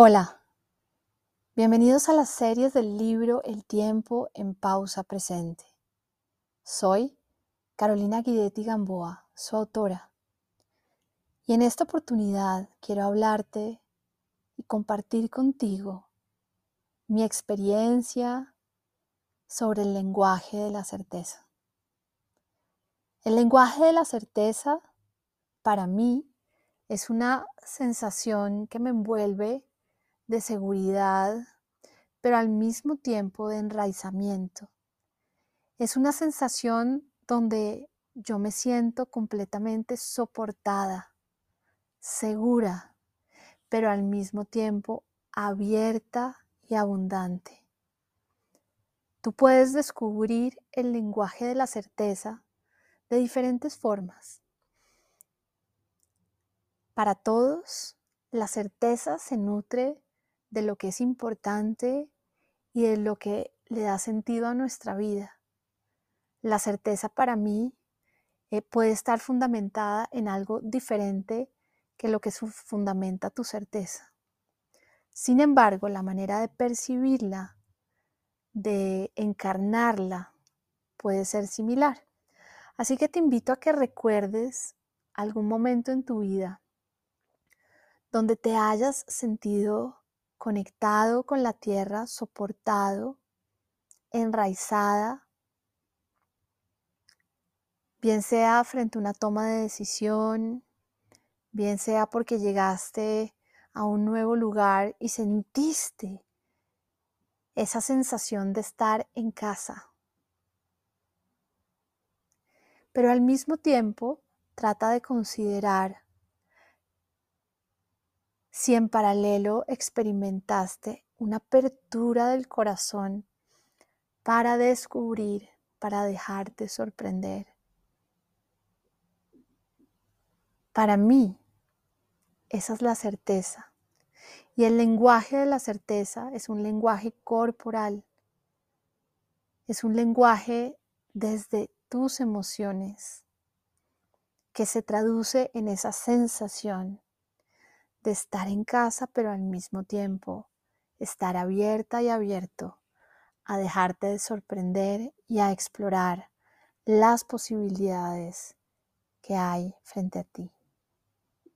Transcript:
Hola, bienvenidos a las series del libro El tiempo en pausa presente. Soy Carolina Guidetti Gamboa, su autora, y en esta oportunidad quiero hablarte y compartir contigo mi experiencia sobre el lenguaje de la certeza. El lenguaje de la certeza para mí es una sensación que me envuelve de seguridad, pero al mismo tiempo de enraizamiento. Es una sensación donde yo me siento completamente soportada, segura, pero al mismo tiempo abierta y abundante. Tú puedes descubrir el lenguaje de la certeza de diferentes formas. Para todos, la certeza se nutre de lo que es importante y de lo que le da sentido a nuestra vida. La certeza para mí eh, puede estar fundamentada en algo diferente que lo que fundamenta tu certeza. Sin embargo, la manera de percibirla, de encarnarla, puede ser similar. Así que te invito a que recuerdes algún momento en tu vida donde te hayas sentido conectado con la tierra, soportado, enraizada, bien sea frente a una toma de decisión, bien sea porque llegaste a un nuevo lugar y sentiste esa sensación de estar en casa. Pero al mismo tiempo trata de considerar si en paralelo experimentaste una apertura del corazón para descubrir, para dejarte sorprender. Para mí, esa es la certeza. Y el lenguaje de la certeza es un lenguaje corporal. Es un lenguaje desde tus emociones que se traduce en esa sensación de estar en casa, pero al mismo tiempo estar abierta y abierto a dejarte de sorprender y a explorar las posibilidades que hay frente a ti.